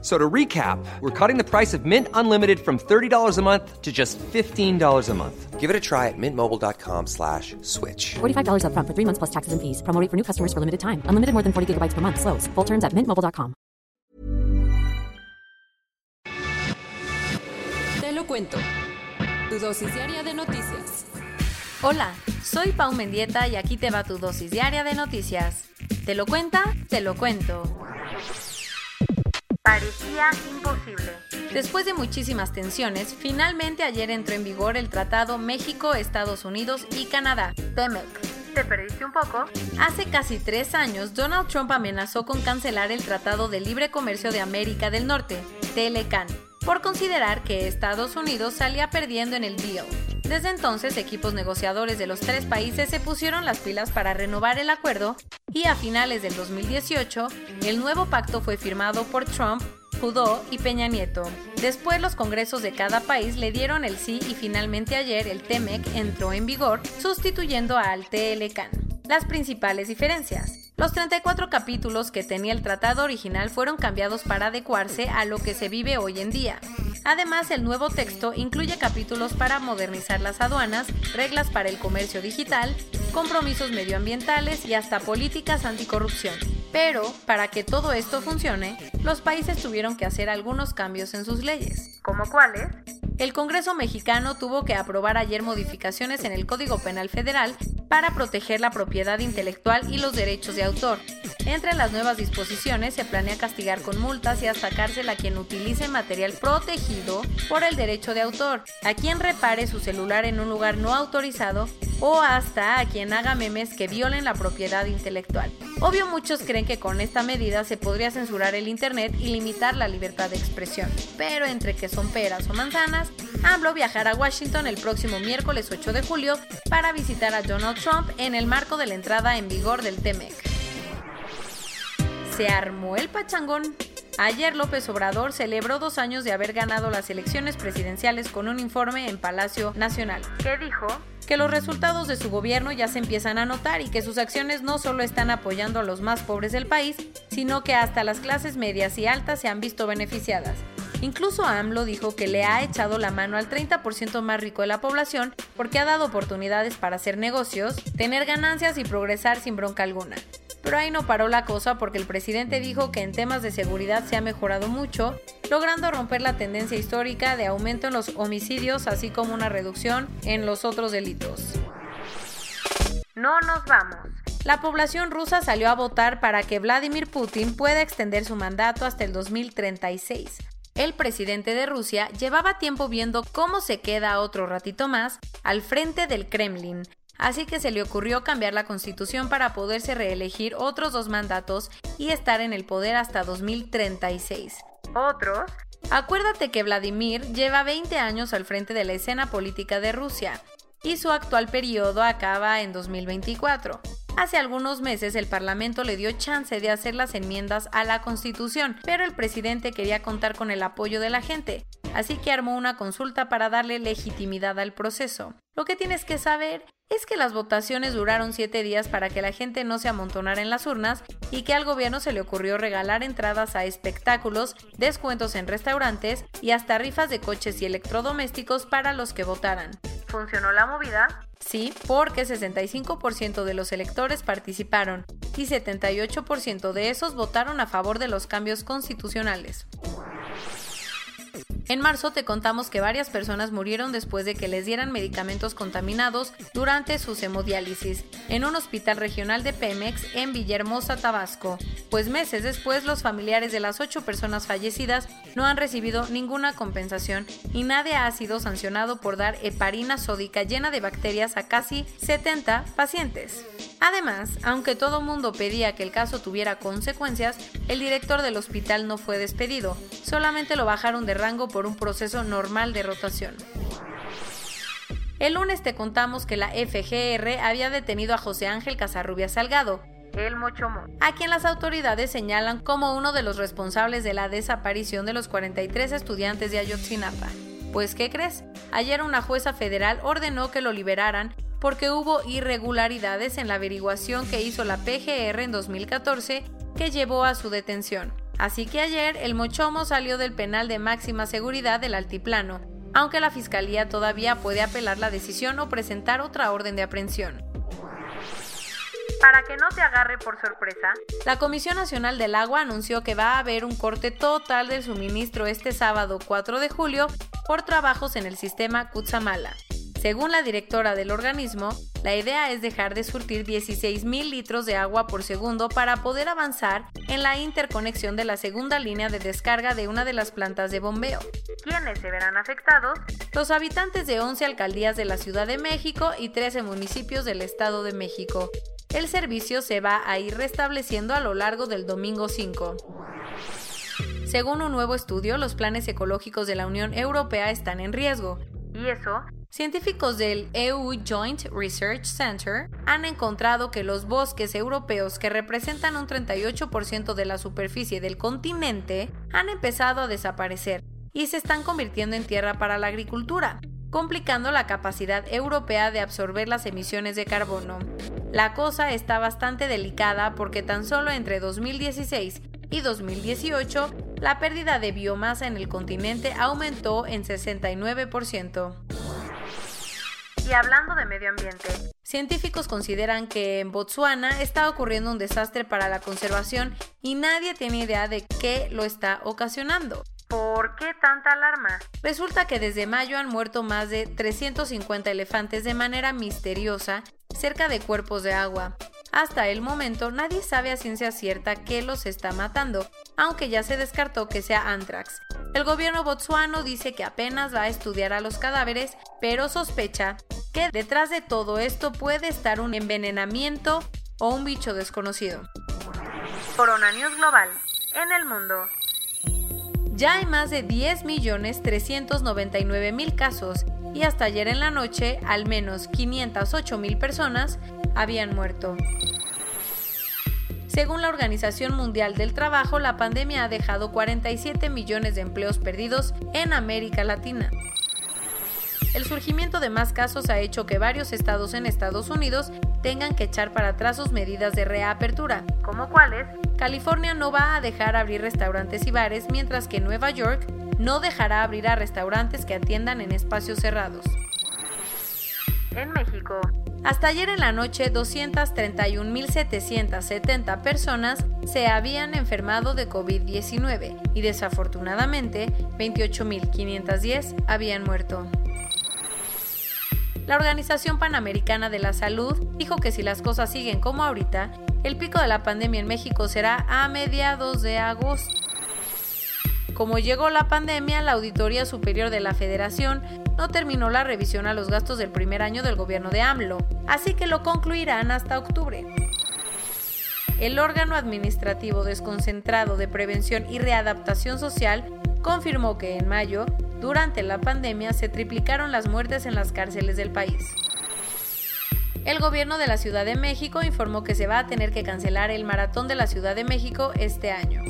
So to recap, we're cutting the price of Mint Unlimited from $30 a month to just $15 a month. Give it a try at mintmobile.com slash switch. $45 upfront for three months plus taxes and fees. Promo rate for new customers for limited time. Unlimited more than 40 gigabytes per month. Slows. Full terms at mintmobile.com. Te lo cuento. Tu dosis diaria de noticias. Hola, soy Pau Mendieta y aquí te va tu dosis diaria de noticias. ¿Te lo cuenta? Te lo cuento. Parecía imposible. Después de muchísimas tensiones, finalmente ayer entró en vigor el Tratado México, Estados Unidos y Canadá, TEMEC. ¿Te perdiste un poco? Hace casi tres años, Donald Trump amenazó con cancelar el Tratado de Libre Comercio de América del Norte, TLCAN, por considerar que Estados Unidos salía perdiendo en el deal. Desde entonces, equipos negociadores de los tres países se pusieron las pilas para renovar el acuerdo y a finales del 2018, el nuevo pacto fue firmado por Trump, Trudeau y Peña Nieto. Después los congresos de cada país le dieron el sí y finalmente ayer el TEMEC entró en vigor sustituyendo al TLCAN. Las principales diferencias. Los 34 capítulos que tenía el tratado original fueron cambiados para adecuarse a lo que se vive hoy en día. Además, el nuevo texto incluye capítulos para modernizar las aduanas, reglas para el comercio digital, compromisos medioambientales y hasta políticas anticorrupción. Pero, para que todo esto funcione, los países tuvieron que hacer algunos cambios en sus leyes. ¿Como cuáles? El Congreso mexicano tuvo que aprobar ayer modificaciones en el Código Penal Federal para proteger la propiedad intelectual y los derechos de autor. Entre las nuevas disposiciones se planea castigar con multas y hasta cárcel a quien utilice material protegido por el derecho de autor, a quien repare su celular en un lugar no autorizado o hasta a quien haga memes que violen la propiedad intelectual. Obvio muchos creen que con esta medida se podría censurar el Internet y limitar la libertad de expresión, pero entre que son peras o manzanas, AMLO viajará a Washington el próximo miércoles 8 de julio para visitar a Donald Trump en el marco de la entrada en vigor del TEMEC. Se armó el pachangón. Ayer López Obrador celebró dos años de haber ganado las elecciones presidenciales con un informe en Palacio Nacional. ¿Qué dijo? que los resultados de su gobierno ya se empiezan a notar y que sus acciones no solo están apoyando a los más pobres del país, sino que hasta las clases medias y altas se han visto beneficiadas. Incluso AMLO dijo que le ha echado la mano al 30% más rico de la población porque ha dado oportunidades para hacer negocios, tener ganancias y progresar sin bronca alguna. Pero ahí no paró la cosa porque el presidente dijo que en temas de seguridad se ha mejorado mucho, logrando romper la tendencia histórica de aumento en los homicidios, así como una reducción en los otros delitos. No nos vamos. La población rusa salió a votar para que Vladimir Putin pueda extender su mandato hasta el 2036. El presidente de Rusia llevaba tiempo viendo cómo se queda otro ratito más al frente del Kremlin, así que se le ocurrió cambiar la constitución para poderse reelegir otros dos mandatos y estar en el poder hasta 2036. ¿Otros? Acuérdate que Vladimir lleva 20 años al frente de la escena política de Rusia y su actual periodo acaba en 2024. Hace algunos meses el Parlamento le dio chance de hacer las enmiendas a la Constitución, pero el presidente quería contar con el apoyo de la gente, así que armó una consulta para darle legitimidad al proceso. Lo que tienes que saber es que las votaciones duraron siete días para que la gente no se amontonara en las urnas y que al gobierno se le ocurrió regalar entradas a espectáculos, descuentos en restaurantes y hasta rifas de coches y electrodomésticos para los que votaran. ¿Funcionó la movida? Sí, porque 65% de los electores participaron y 78% de esos votaron a favor de los cambios constitucionales. En marzo te contamos que varias personas murieron después de que les dieran medicamentos contaminados durante su hemodiálisis en un hospital regional de Pemex en Villahermosa, Tabasco, pues meses después los familiares de las ocho personas fallecidas no han recibido ninguna compensación y nadie ha sido sancionado por dar heparina sódica llena de bacterias a casi 70 pacientes. Además, aunque todo mundo pedía que el caso tuviera consecuencias, el director del hospital no fue despedido, solamente lo bajaron de rango por un proceso normal de rotación. El lunes te contamos que la FGR había detenido a José Ángel Casarrubia Salgado, el Mochomo, a quien las autoridades señalan como uno de los responsables de la desaparición de los 43 estudiantes de Ayotzinapa. Pues, ¿qué crees? Ayer una jueza federal ordenó que lo liberaran porque hubo irregularidades en la averiguación que hizo la PGR en 2014 que llevó a su detención. Así que ayer el Mochomo salió del penal de máxima seguridad del Altiplano, aunque la Fiscalía todavía puede apelar la decisión o presentar otra orden de aprehensión. Para que no te agarre por sorpresa, la Comisión Nacional del Agua anunció que va a haber un corte total del suministro este sábado 4 de julio por trabajos en el sistema Cutzamala. Según la directora del organismo, la idea es dejar de surtir 16.000 litros de agua por segundo para poder avanzar en la interconexión de la segunda línea de descarga de una de las plantas de bombeo. ¿Quiénes se verán afectados? Los habitantes de 11 alcaldías de la Ciudad de México y 13 municipios del Estado de México. El servicio se va a ir restableciendo a lo largo del domingo 5. Según un nuevo estudio, los planes ecológicos de la Unión Europea están en riesgo. Y eso Científicos del EU Joint Research Center han encontrado que los bosques europeos, que representan un 38% de la superficie del continente, han empezado a desaparecer y se están convirtiendo en tierra para la agricultura, complicando la capacidad europea de absorber las emisiones de carbono. La cosa está bastante delicada porque tan solo entre 2016 y 2018 la pérdida de biomasa en el continente aumentó en 69%. Y hablando de medio ambiente, científicos consideran que en Botswana está ocurriendo un desastre para la conservación y nadie tiene idea de qué lo está ocasionando. ¿Por qué tanta alarma? Resulta que desde mayo han muerto más de 350 elefantes de manera misteriosa cerca de cuerpos de agua. Hasta el momento nadie sabe a ciencia cierta qué los está matando, aunque ya se descartó que sea anthrax. El gobierno botsuano dice que apenas va a estudiar a los cadáveres, pero sospecha que detrás de todo esto puede estar un envenenamiento o un bicho desconocido. Corona News Global, en el mundo. Ya hay más de 10.399.000 casos y hasta ayer en la noche al menos 508.000 personas habían muerto. Según la Organización Mundial del Trabajo, la pandemia ha dejado 47 millones de empleos perdidos en América Latina. El surgimiento de más casos ha hecho que varios estados en Estados Unidos tengan que echar para atrás sus medidas de reapertura, como cuáles. California no va a dejar abrir restaurantes y bares, mientras que Nueva York no dejará abrir a restaurantes que atiendan en espacios cerrados. En México, hasta ayer en la noche, 231.770 personas se habían enfermado de COVID-19 y desafortunadamente 28.510 habían muerto. La Organización Panamericana de la Salud dijo que si las cosas siguen como ahorita, el pico de la pandemia en México será a mediados de agosto. Como llegó la pandemia, la Auditoría Superior de la Federación no terminó la revisión a los gastos del primer año del gobierno de AMLO, así que lo concluirán hasta octubre. El órgano administrativo desconcentrado de prevención y readaptación social confirmó que en mayo, durante la pandemia, se triplicaron las muertes en las cárceles del país. El gobierno de la Ciudad de México informó que se va a tener que cancelar el maratón de la Ciudad de México este año.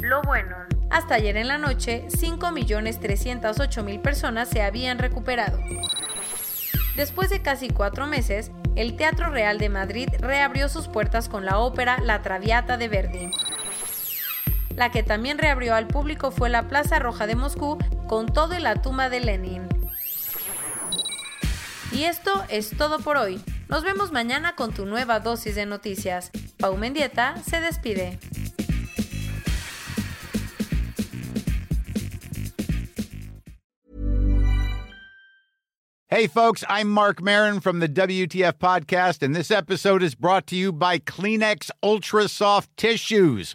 Lo bueno. Hasta ayer en la noche, 5.308.000 personas se habían recuperado. Después de casi cuatro meses, el Teatro Real de Madrid reabrió sus puertas con la ópera La Traviata de Verdi. La que también reabrió al público fue la Plaza Roja de Moscú con todo y la tumba de Lenin. Y esto es todo por hoy. Nos vemos mañana con tu nueva dosis de noticias. Pau Mendieta se despide. Hey, folks, I'm Mark Marin from the WTF Podcast, and this episode is brought to you by Kleenex Ultra Soft Tissues,